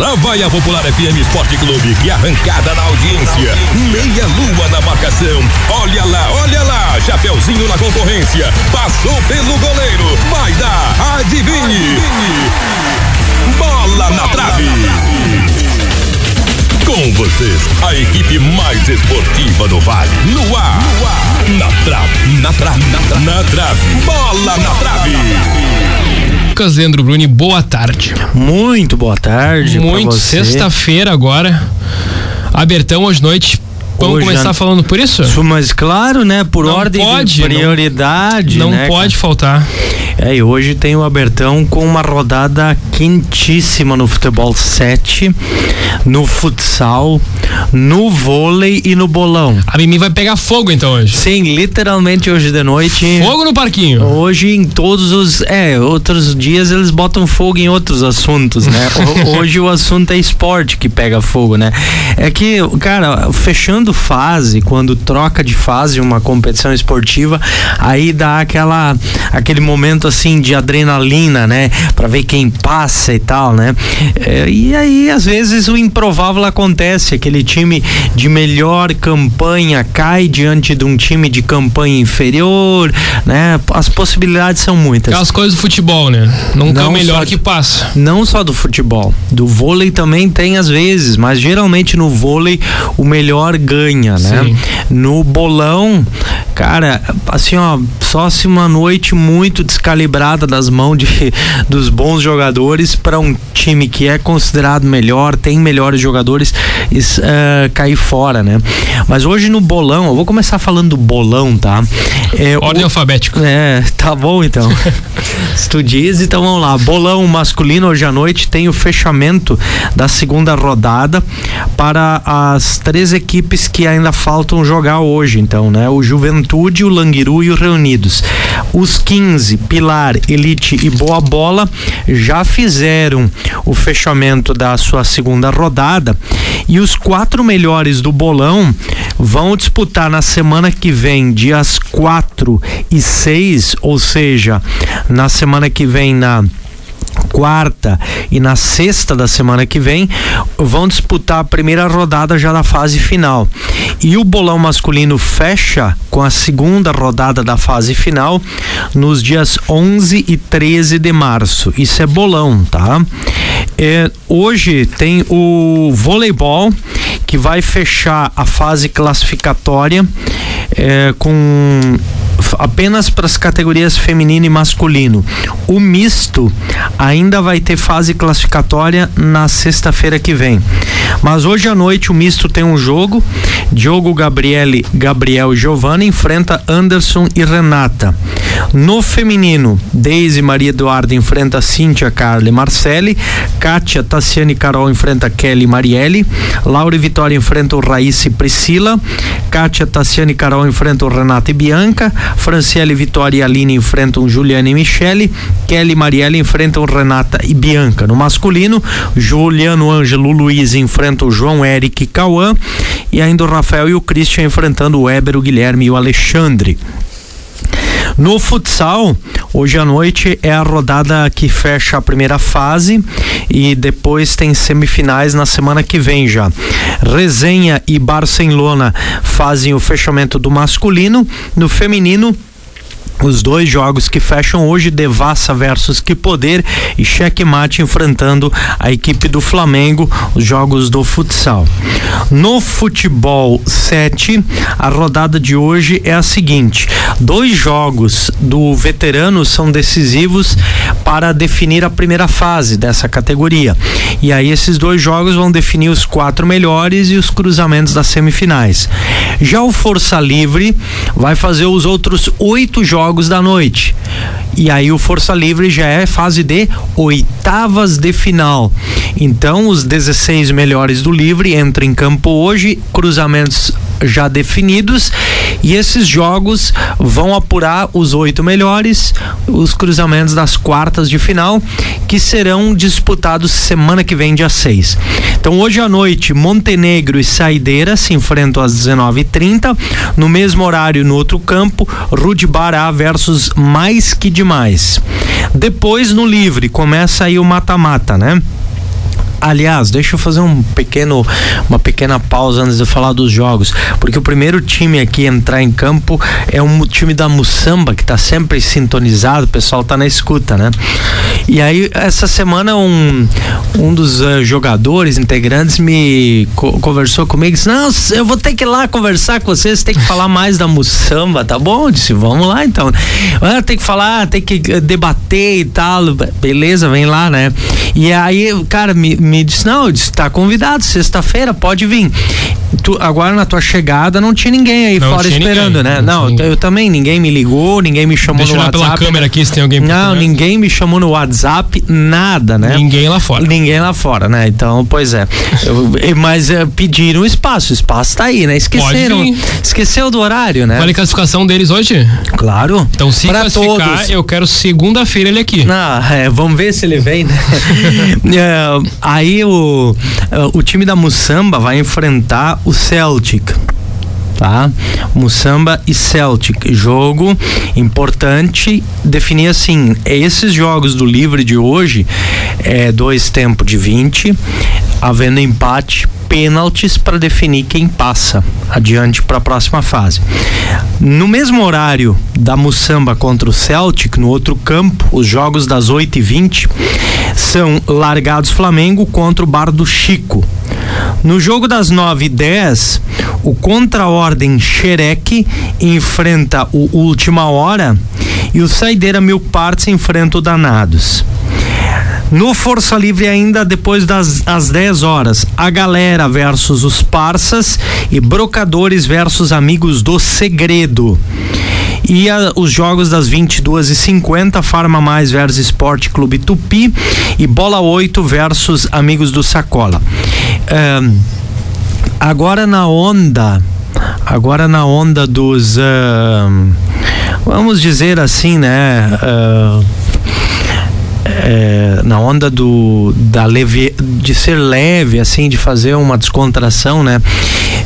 Lá vai a Popular FM Esporte Clube, que arrancada na audiência. Meia lua na marcação. Olha lá, olha lá. Chapeuzinho na concorrência. Passou pelo goleiro. Vai dar. Adivinhe. Bola na trave. Com vocês, a equipe mais esportiva do Vale. No ar. No ar. Na trave. Na trave. Na trave. Na trave. Bola na trave. Lucas Leandro Bruni, boa tarde. Muito boa tarde. Muito. Sexta-feira agora. Abertão hoje noite. Vamos Hoje começar falando por isso? Mas claro, né? Por não ordem pode, de prioridade. Não, não né, pode cara? faltar. É, e hoje tem o Abertão com uma rodada quentíssima no futebol 7, no futsal, no vôlei e no bolão. A Mimi vai pegar fogo então hoje. Sim, literalmente hoje de noite. Fogo no parquinho. Hoje em todos os, é, outros dias eles botam fogo em outros assuntos, né? hoje o assunto é esporte que pega fogo, né? É que, cara, fechando fase, quando troca de fase uma competição esportiva, aí dá aquela aquele momento assim de adrenalina, né? Para ver quem passa e tal, né? É, e aí às vezes o improvável acontece, aquele time de melhor campanha cai diante de um time de campanha inferior, né? As possibilidades são muitas. As coisas do futebol, né? Nunca não é o melhor que passa. Não só do futebol, do vôlei também tem às vezes, mas geralmente no vôlei o melhor ganha, né? Sim. No bolão, cara, assim ó, só se uma noite muito descalibrada calibrada das mãos de, dos bons jogadores para um time que é considerado melhor, tem melhores jogadores, uh, cair fora, né? Mas hoje no bolão, eu vou começar falando do bolão, tá? É, Ordem alfabética. É, tá bom então. Se tu diz, então vamos lá. Bolão masculino hoje à noite tem o fechamento da segunda rodada para as três equipes que ainda faltam jogar hoje, então, né? O Juventude, o Languiru e o Reunidos. Os 15, Pilar Pilar, Elite e Boa Bola já fizeram o fechamento da sua segunda rodada e os quatro melhores do bolão vão disputar na semana que vem, dias 4 e 6, ou seja, na semana que vem na quarta e na sexta da semana que vem vão disputar a primeira rodada já da fase final. E o bolão masculino fecha com a segunda rodada da fase final nos dias 11 e 13 de março. Isso é bolão, tá? É, hoje tem o voleibol que vai fechar a fase classificatória é, com apenas para as categorias feminino e masculino. O misto ainda vai ter fase classificatória na sexta-feira que vem. Mas hoje à noite o misto tem um jogo. Diogo Gabriele, Gabriel Giovanni enfrenta Anderson e Renata. No feminino, Deise Maria Eduarda enfrenta Cíntia Carla e Marcele. Kátia, Tassiane e Carol enfrenta Kelly e Marielle. Laura e Vitória enfrentam Raíssa e Priscila. Kátia, Tassiane e Carol enfrentam Renata e Bianca. Franciele, Vitória e Aline enfrentam Juliana e Michele. Kelly e Marielle enfrentam Renata e Bianca. No masculino, Juliano Ângelo Luiz enfrentam João Eric e Cauã. E ainda o Rafael e o Christian enfrentando o Weber, o Guilherme e o Alexandre. No futsal, hoje à noite é a rodada que fecha a primeira fase e depois tem semifinais na semana que vem já. Resenha e Barcelona fazem o fechamento do masculino. No feminino, os dois jogos que fecham hoje, Devassa versus Que Poder e Checkmate enfrentando a equipe do Flamengo, os jogos do futsal. No futebol 7, a rodada de hoje é a seguinte: dois jogos do veterano são decisivos para definir a primeira fase dessa categoria. E aí esses dois jogos vão definir os quatro melhores e os cruzamentos das semifinais. Já o Força Livre vai fazer os outros oito jogos jogos da noite. E aí o Força Livre já é fase de oitavas de final. Então os 16 melhores do Livre entram em campo hoje, cruzamentos já definidos e esses jogos vão apurar os oito melhores, os cruzamentos das quartas de final, que serão disputados semana que vem, dia 6. Então hoje à noite, Montenegro e Saideira se enfrentam às 19h30. No mesmo horário, no outro campo, Rude Bará versus Mais Que Demais. Depois, no livre, começa aí o mata-mata, né? Aliás, deixa eu fazer um pequeno, uma pequena pausa antes de falar dos jogos, porque o primeiro time aqui a entrar em campo é um time da Mussamba que está sempre sintonizado, o pessoal está na escuta, né? E aí essa semana um, um dos uh, jogadores integrantes me co conversou comigo e disse: "Não, eu vou ter que ir lá conversar com vocês, tem que falar mais da Mussamba, tá bom?" Eu disse: "Vamos lá então. Ah, tem que falar, tem que debater e tal. Beleza, vem lá, né? E aí, cara, me me disse: Não, está convidado, sexta-feira, pode vir. Tu, agora na tua chegada não tinha ninguém aí não fora esperando, ninguém, né? Não, não eu também, ninguém me ligou, ninguém me chamou Deixa no WhatsApp. pela câmera aqui se tem alguém Não, ninguém me chamou no WhatsApp, nada, né? Ninguém lá fora. Ninguém lá fora, né? Então, pois é. Eu, mas uh, pediram espaço, o espaço tá aí, né? Esqueceram. Esqueceu do horário, né? Qual é a classificação deles hoje? Claro. Então, se pra classificar, todos. eu quero segunda-feira ele aqui. Não, é, vamos ver se ele vem, né? é, aí o, o time da Mussamba vai enfrentar o Celtic tá? Mussamba e Celtic, jogo importante, definir assim, esses jogos do livre de hoje é dois tempos de 20, havendo empate, pênaltis para definir quem passa adiante para a próxima fase. No mesmo horário da Mussamba contra o Celtic, no outro campo, os jogos das 8h20 são Largados Flamengo contra o Bar do Chico. No jogo das 9 e 10, o Contra-Ordem Xereque enfrenta o Última Hora e o Saideira Mil Partes enfrenta o Danados. No Força Livre ainda depois das às 10 horas, a galera versus os parças e brocadores versus amigos do segredo. E a, os jogos das 22 e 50 Farma Mais versus Esporte Clube Tupi e Bola 8 versus Amigos do Sacola. Agora na onda, agora na onda dos, vamos dizer assim, né? Uh, é, na onda do da leve de ser leve assim de fazer uma descontração né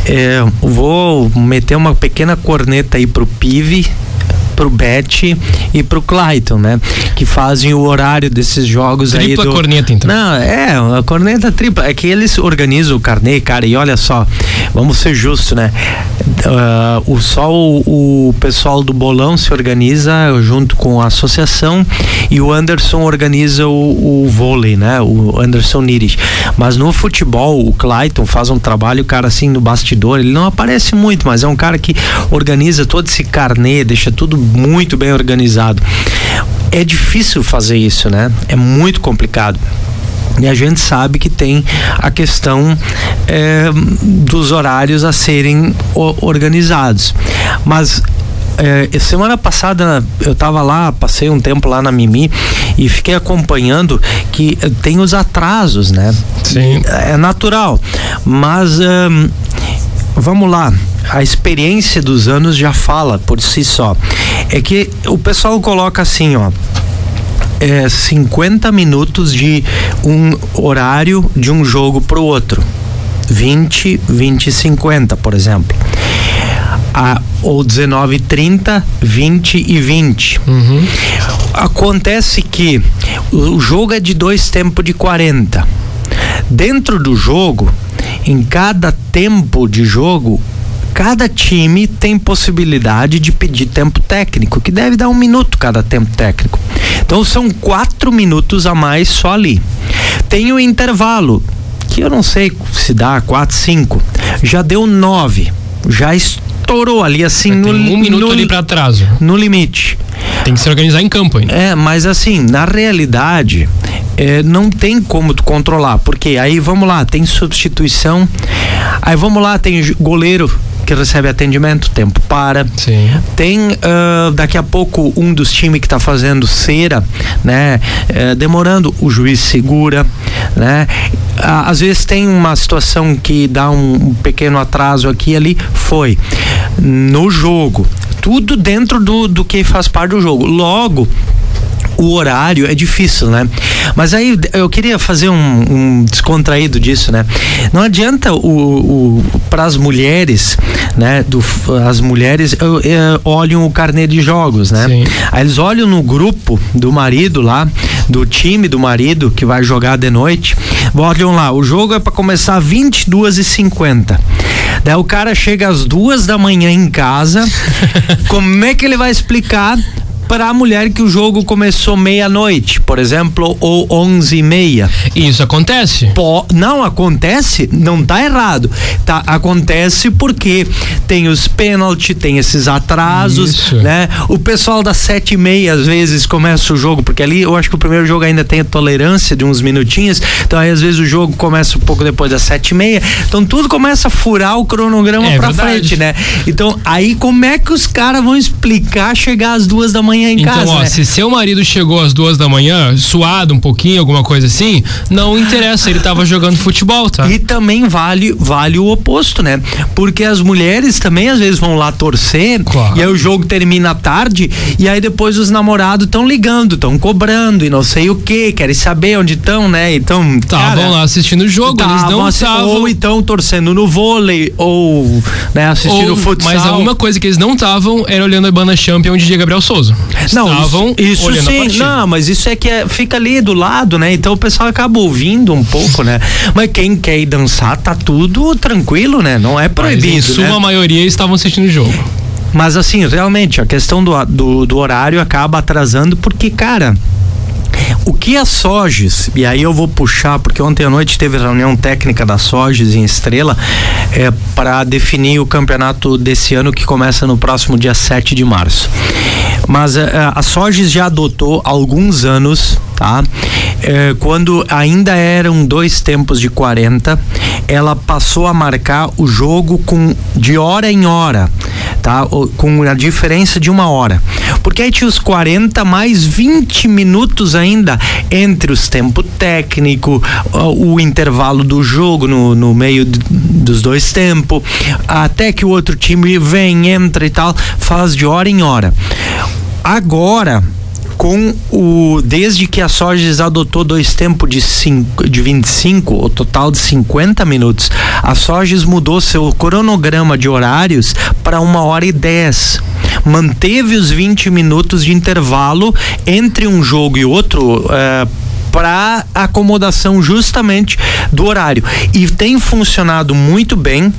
é, vou meter uma pequena corneta aí pro Pive pro Bet e pro Clayton, né? Que fazem o horário desses jogos tripla aí. Tripla do... corneta, então. Não, é, a corneta tripla. É que eles organizam o carnê, cara, e olha só, vamos ser justos, né? Uh, o, só o, o, pessoal do bolão se organiza junto com a associação e o Anderson organiza o, o vôlei, né? O Anderson Nires. Mas no futebol, o Clayton faz um trabalho, cara, assim, no bastidor. Ele não aparece muito, mas é um cara que organiza todo esse carnê, deixa tudo muito bem organizado. É difícil fazer isso, né? É muito complicado. E a gente sabe que tem a questão é, dos horários a serem organizados. Mas é, semana passada eu estava lá, passei um tempo lá na Mimi e fiquei acompanhando que tem os atrasos, né? Sim. É natural. Mas vamos lá, a experiência dos anos já fala por si só. É que o pessoal coloca assim, ó. É 50 minutos de um horário de um jogo para o outro. 20, 20 e 50, por exemplo. A, ou 19 30, 20 e 20. Uhum. Acontece que o jogo é de dois tempos de 40. Dentro do jogo, em cada tempo de jogo, cada time tem possibilidade de pedir tempo técnico, que deve dar um minuto cada tempo técnico. Então são quatro minutos a mais só ali. Tem o intervalo, que eu não sei se dá quatro, cinco. Já deu nove. Já estourou ali assim no um minuto no, ali para atraso. No limite. Tem que se organizar em campo ainda. É, mas assim, na realidade, é, não tem como tu controlar, porque aí vamos lá, tem substituição, aí vamos lá, tem goleiro que recebe atendimento, tempo para. Sim. Tem uh, daqui a pouco um dos times que está fazendo cera, né? Uh, demorando, o juiz segura, né? Às vezes tem uma situação que dá um, um pequeno atraso aqui e ali, foi. No jogo, tudo dentro do, do que faz parte do jogo. Logo, o horário é difícil, né? Mas aí eu queria fazer um, um descontraído disso, né? Não adianta o, o para as mulheres, né? Do, as mulheres eu, eu, olham o carnê de jogos, né? Sim. Aí eles olham no grupo do marido lá, do time do marido que vai jogar de noite, olham lá, o jogo é para começar 22 e 50 Daí o cara chega às duas da manhã em casa, como é que ele vai explicar para a mulher que o jogo começou meia-noite, por exemplo, ou onze e meia. Isso acontece? Po não acontece, não tá errado. Tá, acontece porque tem os pênaltis, tem esses atrasos, Isso. né? O pessoal das sete e meia às vezes começa o jogo, porque ali eu acho que o primeiro jogo ainda tem a tolerância de uns minutinhos, então aí às vezes o jogo começa um pouco depois das sete e meia, então tudo começa a furar o cronograma é, pra verdade. frente, né? Então aí como é que os caras vão explicar chegar às duas da manhã em então, casa. Então, ó, né? se seu marido chegou às duas da manhã, suado um pouquinho, alguma coisa assim, não interessa, ele tava jogando futebol, tá? E também vale, vale o oposto, né? Porque as mulheres também às vezes vão lá torcer, claro. e aí o jogo termina tarde, e aí depois os namorados estão ligando, estão cobrando e não sei o que, querem saber onde estão, né? Então. Estavam lá assistindo o jogo, eles não estavam. Ou então torcendo no vôlei, ou né, assistindo ou, futsal. Mas alguma coisa que eles não estavam era olhando a banda Champion de Gabriel Souza. Não, estavam isso, isso sim, não, mas isso é que é, fica ali do lado, né? Então o pessoal acaba ouvindo um pouco, né? Mas quem quer ir dançar, tá tudo tranquilo, né? Não é proibido, mas em suma né? maioria estavam assistindo o jogo. Mas assim, realmente, a questão do, do, do horário acaba atrasando porque, cara, o que a Soges, e aí eu vou puxar, porque ontem à noite teve reunião técnica da Soges em Estrela, é, para definir o campeonato desse ano que começa no próximo dia 7 de março. Mas é, a Soges já adotou há alguns anos tá? É, quando ainda eram dois tempos de 40, ela passou a marcar o jogo com de hora em hora, tá? Com a diferença de uma hora. Porque aí tinha os 40 mais 20 minutos ainda entre os tempos técnico, o, o intervalo do jogo no, no meio dos dois tempos, até que o outro time vem, entra e tal, faz de hora em hora. Agora, com o desde que a Soges adotou dois tempos de, cinco, de 25, o total de 50 minutos, a Soges mudou seu cronograma de horários para uma hora e 10 manteve os 20 minutos de intervalo entre um jogo e outro. É, para acomodação justamente do horário e tem funcionado muito bem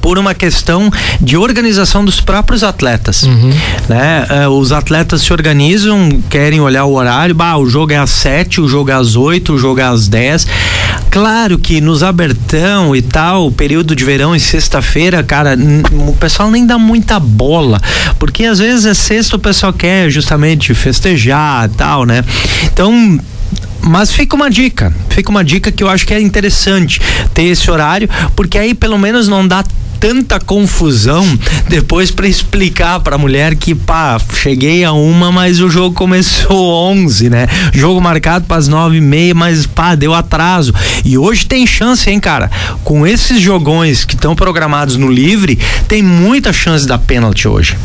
por uma questão de organização dos próprios atletas, uhum. né? Uh, os atletas se organizam, querem olhar o horário, bah, o jogo é às sete, o jogo é às oito, o jogo é às dez. Claro que nos abertão e tal, período de verão e sexta-feira, cara, o pessoal nem dá muita bola, porque às vezes é sexta o pessoal quer justamente festejar e tal, né? Então mas fica uma dica, fica uma dica que eu acho que é interessante ter esse horário, porque aí pelo menos não dá tanta confusão depois para explicar para a mulher que pá, cheguei a uma, mas o jogo começou 11, né? Jogo marcado para as nove e meia, mas pá, deu atraso. E hoje tem chance, hein, cara? Com esses jogões que estão programados no livre, tem muita chance da pênalti hoje.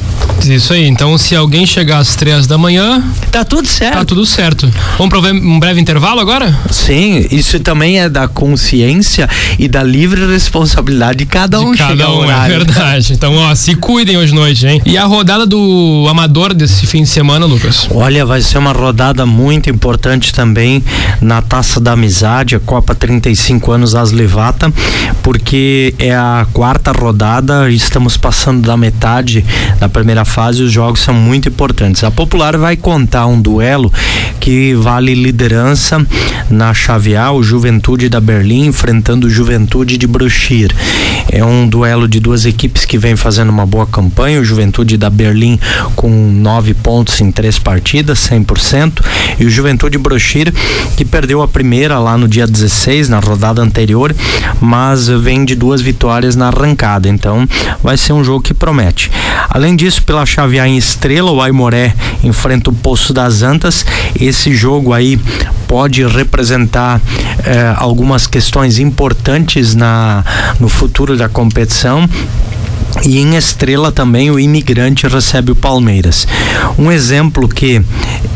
Isso aí. Então, se alguém chegar às três da manhã, tá tudo certo. Tá tudo certo. Vamos para um breve intervalo agora? Sim, isso também é da consciência e da livre responsabilidade de cada de um. Cada um, é verdade. Então, ó, se cuidem hoje noite, hein? E a rodada do Amador desse fim de semana, Lucas? Olha, vai ser uma rodada muito importante também na Taça da Amizade, a Copa 35 anos Aslevata, porque é a quarta rodada, estamos passando da metade da primeira fase, os jogos são muito importantes. A Popular vai contar um duelo que vale liderança na chave A, o Juventude da Berlim enfrentando o Juventude de Bruxir. É um duelo duelo de duas equipes que vem fazendo uma boa campanha, o Juventude da Berlim com nove pontos em três partidas, 100%, e o Juventude Brochir que perdeu a primeira lá no dia 16, na rodada anterior, mas vem de duas vitórias na arrancada, então vai ser um jogo que promete. Além disso, pela chave A em Estrela, o Aimoré enfrenta o Poço das Antas, esse jogo aí pode representar eh, algumas questões importantes na, no futuro da competição E em Estrela também o imigrante recebe o Palmeiras. Um exemplo que,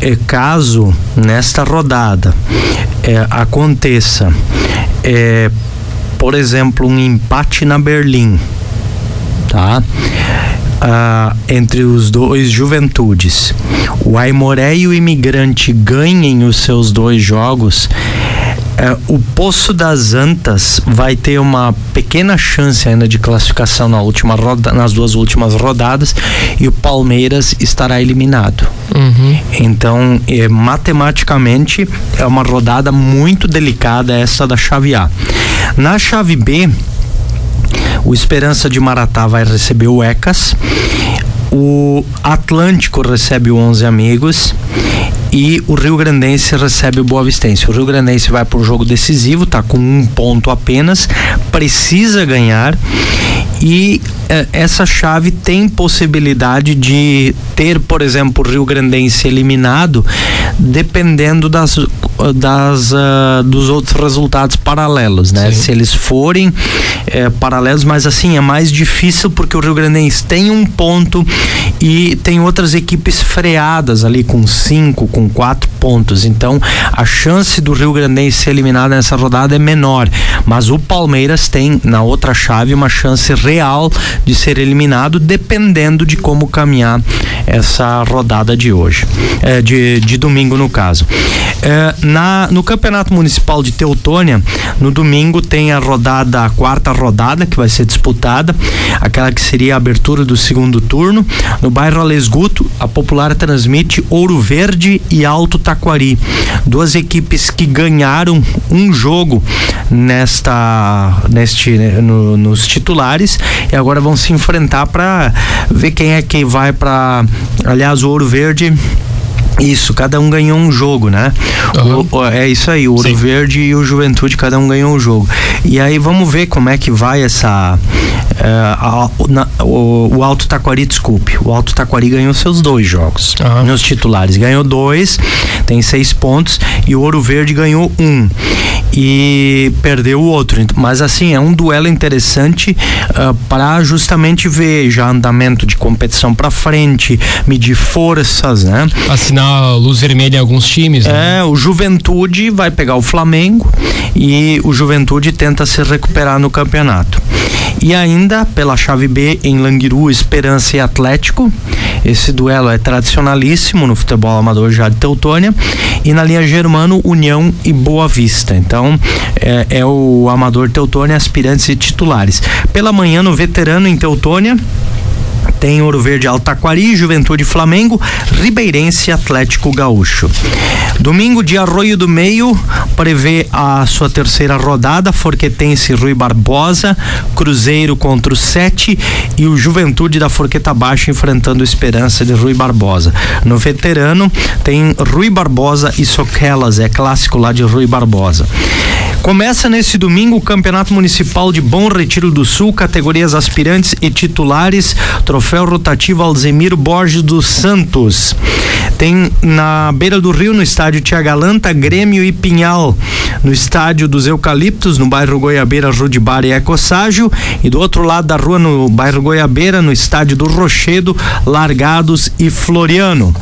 é, caso nesta rodada é, aconteça, é, por exemplo, um empate na Berlim, tá? Ah, entre os dois juventudes, o Aimoré e o Imigrante ganhem os seus dois jogos, é, o Poço das Antas vai ter uma pequena chance ainda de classificação na última roda, nas duas últimas rodadas e o Palmeiras estará eliminado. Uhum. Então, é, matematicamente, é uma rodada muito delicada essa da chave A. Na chave B, o Esperança de Maratá vai receber o ECAS. O Atlântico recebe o 11 Amigos e o Rio Grandense recebe o Boa Vistense. O Rio Grandense vai para o jogo decisivo, tá com um ponto apenas, precisa ganhar e eh, essa chave tem possibilidade de ter, por exemplo, o Rio Grandense eliminado, dependendo das, das uh, dos outros resultados paralelos, né? Sim. Se eles forem eh, paralelos, mas assim é mais difícil porque o Rio Grandense tem um ponto e tem outras equipes freadas ali com cinco, com quatro pontos. Então a chance do Rio Grandense ser eliminado nessa rodada é menor, mas o Palmeiras tem na outra chave uma chance real de ser eliminado, dependendo de como caminhar essa rodada de hoje, é, de, de domingo no caso. É, na, no Campeonato Municipal de Teutônia, no domingo tem a rodada, a quarta rodada que vai ser disputada, aquela que seria a abertura do segundo turno. No bairro Alesguto, a Popular transmite Ouro Verde e Alto Taquari. Duas equipes que ganharam um jogo nesta neste no, nos titulares e agora vão se enfrentar para ver quem é que vai para aliás o Ouro Verde isso, cada um ganhou um jogo, né? Uhum. O, é isso aí, o Ouro Sim. Verde e o Juventude, cada um ganhou um jogo. E aí vamos ver como é que vai essa. Uh, a, na, o, o, Alto Taquari, desculpe. O Alto Taquari ganhou seus dois jogos uhum. nos titulares. Ganhou dois, tem seis pontos, e o Ouro Verde ganhou um. E perdeu o outro. Mas assim, é um duelo interessante uh, para justamente ver já andamento de competição para frente, medir forças, né? Assinar luz vermelha em alguns times. Né? É, o Juventude vai pegar o Flamengo e o Juventude tenta se recuperar no campeonato. E ainda pela chave B em Languiru, Esperança e Atlético. Esse duelo é tradicionalíssimo no futebol amador já de Teutônia. E na linha Germano, União e Boa Vista. Então é, é o amador Teutônia, aspirantes e titulares. Pela manhã no veterano em Teutônia tem Ouro Verde Altaquari, Juventude Flamengo, Ribeirense Atlético Gaúcho. Domingo de Arroio do Meio prevê a sua terceira rodada, Forquetense Rui Barbosa, Cruzeiro contra o Sete e o Juventude da Forqueta Baixa enfrentando Esperança de Rui Barbosa. No veterano tem Rui Barbosa e Soquelas, é clássico lá de Rui Barbosa. Começa nesse domingo o Campeonato Municipal de Bom Retiro do Sul, categorias aspirantes e titulares, troféu rotativo Alzemiro Borges dos Santos. Tem na beira do rio, no estádio Tiagalanta, Grêmio e Pinhal. No estádio dos Eucaliptos, no bairro Goiabeira, Rudibar e Ecosságio. E do outro lado da rua, no bairro Goiabeira, no estádio do Rochedo, Largados e Floriano.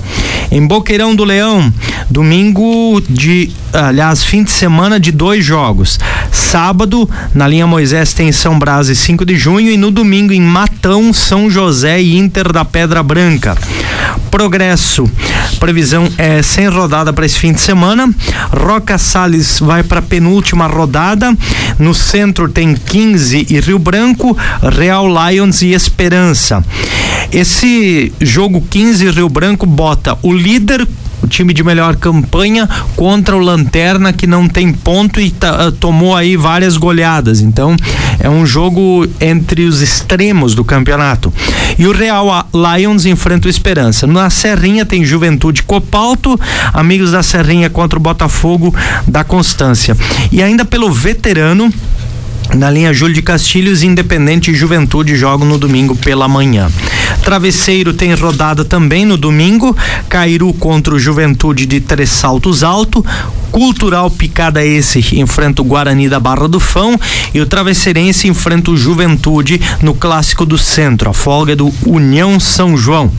Em Boqueirão do Leão, domingo de, aliás, fim de semana de dois jogos. Sábado, na linha Moisés tem São Brás e 5 de junho e no domingo em Matão, São José e Inter da Pedra Branca. Progresso. Previsão é sem rodada para esse fim de semana. Roca Salles vai para a penúltima rodada. No centro tem 15 e Rio Branco, Real Lions e Esperança. Esse jogo 15 Rio Branco bota o líder o time de melhor campanha contra o Lanterna que não tem ponto e tá, tomou aí várias goleadas. Então é um jogo entre os extremos do campeonato. E o Real Lions enfrenta o Esperança. Na Serrinha tem Juventude Copalto, Amigos da Serrinha contra o Botafogo da Constância. E ainda pelo veterano na linha Júlio de Castilhos, Independente e Juventude jogam no domingo pela manhã. Travesseiro tem rodada também no domingo. Cairu contra o Juventude de Três Saltos Alto. Cultural Picada esse enfrenta o Guarani da Barra do Fão e o Travesseirense enfrenta o Juventude no Clássico do Centro. A folga é do União São João.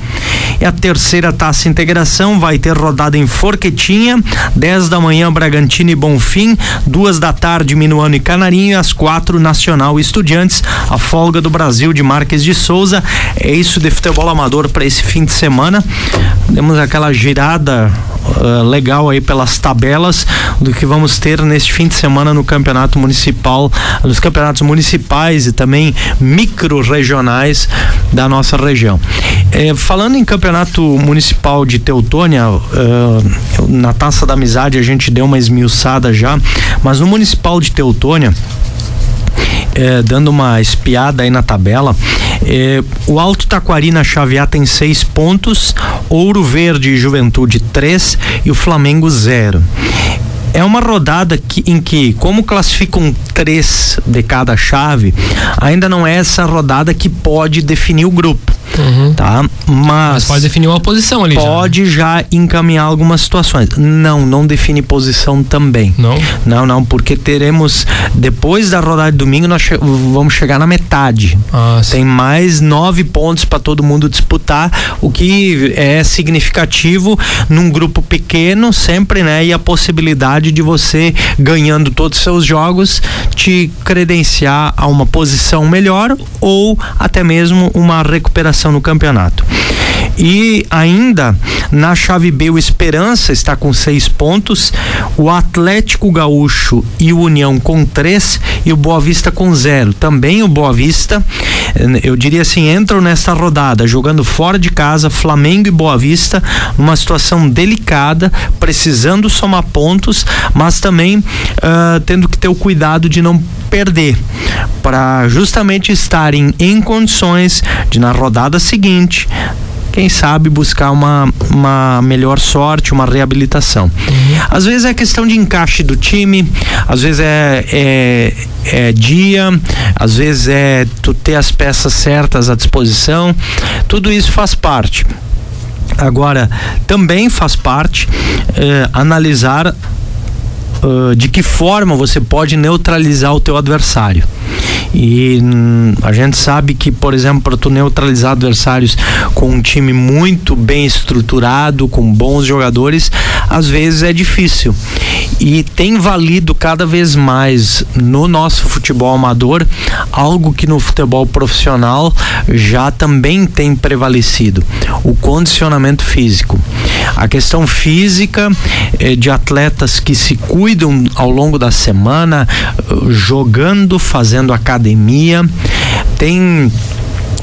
E a terceira taça integração vai ter rodada em Forquetinha, 10 da manhã Bragantino e Bonfim, duas da tarde Minuano e Canarinho e às quatro Nacional e Estudiantes. A folga do Brasil de Marques de Souza. É isso de futebol amador para esse fim de semana. Temos aquela girada uh, legal aí pelas tabelas do que vamos ter neste fim de semana no campeonato municipal, nos campeonatos municipais e também micro-regionais da nossa região. Eh, falando em campeonato municipal de Teutônia, uh, na Taça da Amizade a gente deu uma esmiuçada já, mas no municipal de Teutônia, é, dando uma espiada aí na tabela, é, o Alto Taquari na A tem seis pontos, Ouro Verde e Juventude três e o Flamengo zero é uma rodada que, em que, como classificam três de cada chave, ainda não é essa rodada que pode definir o grupo. Uhum. Tá? Mas, Mas, pode definir uma posição ali. Pode já, já encaminhar algumas situações. Não, não define posição também. Não? Não, não, porque teremos, depois da rodada de domingo, nós che vamos chegar na metade. Ah, Tem mais nove pontos para todo mundo disputar, o que é significativo num grupo pequeno, sempre, né? E a possibilidade de você, ganhando todos os seus jogos, te credenciar a uma posição melhor ou até mesmo uma recuperação no campeonato. E ainda na chave B, o Esperança está com seis pontos, o Atlético Gaúcho e o União com três e o Boa Vista com zero. Também o Boa Vista, eu diria assim, entram nessa rodada jogando fora de casa, Flamengo e Boa Vista, numa situação delicada, precisando somar pontos, mas também uh, tendo que ter o cuidado de não perder, para justamente estarem em condições de na rodada seguinte quem sabe buscar uma, uma melhor sorte, uma reabilitação. Às vezes é questão de encaixe do time, às vezes é, é, é dia, às vezes é tu ter as peças certas à disposição, tudo isso faz parte. Agora, também faz parte eh, analisar uh, de que forma você pode neutralizar o teu adversário. E hum, a gente sabe que, por exemplo, para tu neutralizar adversários com um time muito bem estruturado, com bons jogadores, às vezes é difícil. E tem valido cada vez mais no nosso futebol amador algo que no futebol profissional já também tem prevalecido: o condicionamento físico. A questão física eh, de atletas que se cuidam ao longo da semana, jogando, fazendo academia. Tem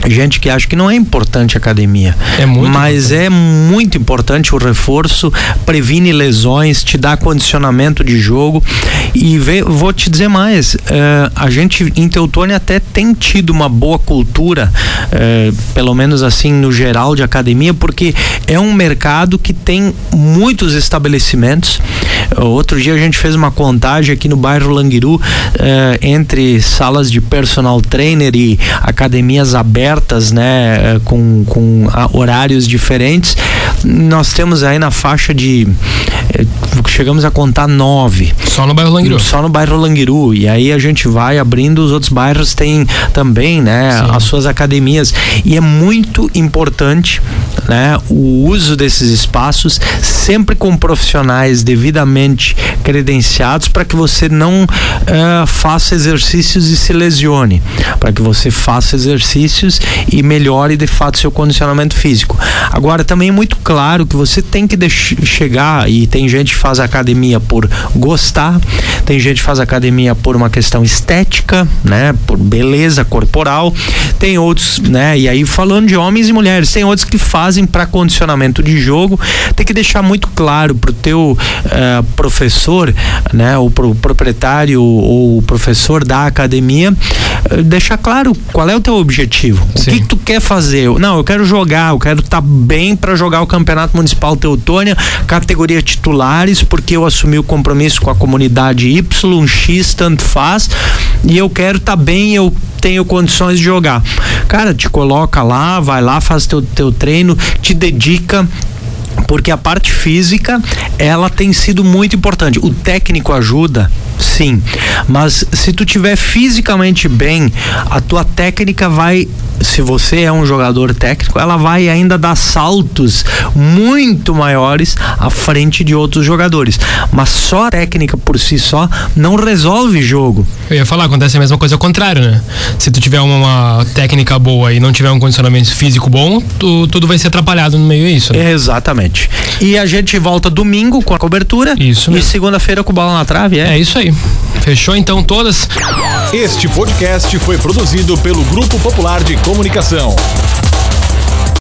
gente que acha que não é importante a academia. É muito mas importante. é muito importante o reforço, previne lesões, te dá condicionamento de jogo e vê, vou te dizer mais, eh, a gente em Teutônia até tem tido uma boa cultura, eh, pelo menos assim no geral de academia, porque é um mercado que tem muitos estabelecimentos. Outro dia a gente fez uma contagem aqui no bairro Languiru eh, entre salas de personal trainer e academias abertas né, eh, com, com horários diferentes. Nós temos aí na faixa de eh, chegamos a contar nove. Só no bairro Languiru. Só no bairro Languiru. E aí a gente vai abrindo, os outros bairros têm também, né, Sim. as suas academias. E é muito importante, né, o uso desses espaços sempre com profissionais devidamente credenciados para que você não uh, faça exercícios e se lesione, para que você faça exercícios e melhore de fato seu condicionamento físico. Agora também é muito claro que você tem que chegar e tem gente que faz academia por gostar, tem gente que faz academia por uma questão estética, né, por beleza corporal, tem outros, né, e aí falando de homens e mulheres, tem outros que fazem para condicionamento de jogo. Tem que deixar muito claro pro teu uh, professor, né, o pro proprietário ou professor da academia, uh, deixar claro qual é o teu objetivo. Sim. O que, que, tu quer fazer? Não, eu quero jogar, eu quero estar tá bem para jogar o Campeonato Municipal Teutônia, categoria titulares, porque eu assumi o compromisso com a comunidade Y, X, tanto faz, e eu quero estar tá bem, eu tenho condições de jogar. Cara, te coloca lá, vai lá, faz teu, teu treino, te dedica porque a parte física ela tem sido muito importante. O técnico ajuda, sim, mas se tu tiver fisicamente bem, a tua técnica vai se você é um jogador técnico, ela vai ainda dar saltos muito maiores à frente de outros jogadores. Mas só a técnica por si só não resolve jogo. Eu ia falar, acontece a mesma coisa ao contrário, né? Se tu tiver uma, uma técnica boa e não tiver um condicionamento físico bom, tu, tudo vai ser atrapalhado no meio disso. Né? Exatamente. E a gente volta domingo com a cobertura. Isso mesmo. E segunda-feira com bola na trave, é? É isso Fechou então todas? Este podcast foi produzido pelo Grupo Popular de Comunicação.